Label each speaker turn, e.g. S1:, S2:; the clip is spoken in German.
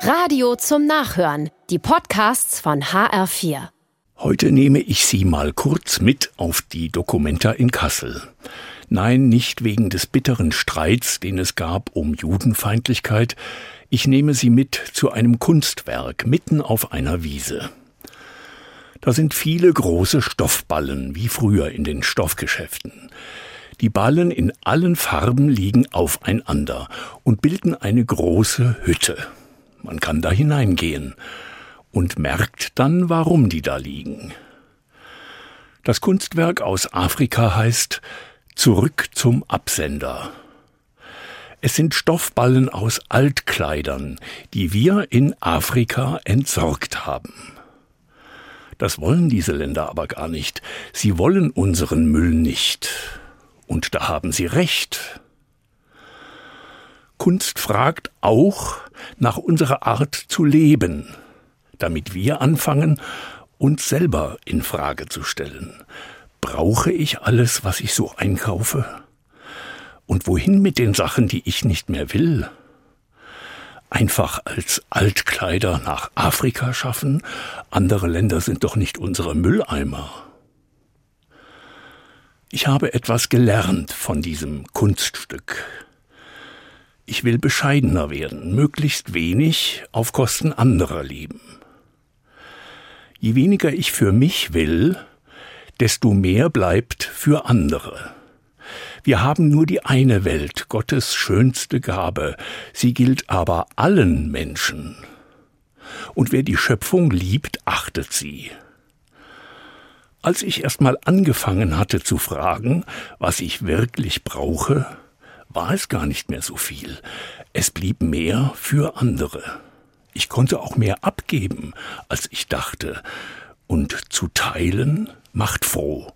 S1: Radio zum Nachhören. Die Podcasts von HR4.
S2: Heute nehme ich Sie mal kurz mit auf die Dokumenta in Kassel. Nein, nicht wegen des bitteren Streits, den es gab um Judenfeindlichkeit. Ich nehme Sie mit zu einem Kunstwerk mitten auf einer Wiese. Da sind viele große Stoffballen, wie früher in den Stoffgeschäften. Die Ballen in allen Farben liegen aufeinander und bilden eine große Hütte. Man kann da hineingehen und merkt dann, warum die da liegen. Das Kunstwerk aus Afrika heißt Zurück zum Absender. Es sind Stoffballen aus Altkleidern, die wir in Afrika entsorgt haben. Das wollen diese Länder aber gar nicht. Sie wollen unseren Müll nicht. Und da haben sie recht. Kunst fragt auch nach unserer Art zu leben, damit wir anfangen, uns selber in Frage zu stellen. Brauche ich alles, was ich so einkaufe? Und wohin mit den Sachen, die ich nicht mehr will? Einfach als Altkleider nach Afrika schaffen? Andere Länder sind doch nicht unsere Mülleimer. Ich habe etwas gelernt von diesem Kunststück. Ich will bescheidener werden, möglichst wenig auf Kosten anderer leben. Je weniger ich für mich will, desto mehr bleibt für andere. Wir haben nur die eine Welt, Gottes schönste Gabe, sie gilt aber allen Menschen. Und wer die Schöpfung liebt, achtet sie. Als ich erst mal angefangen hatte zu fragen, was ich wirklich brauche, war es gar nicht mehr so viel. Es blieb mehr für andere. Ich konnte auch mehr abgeben, als ich dachte. Und zu teilen macht froh.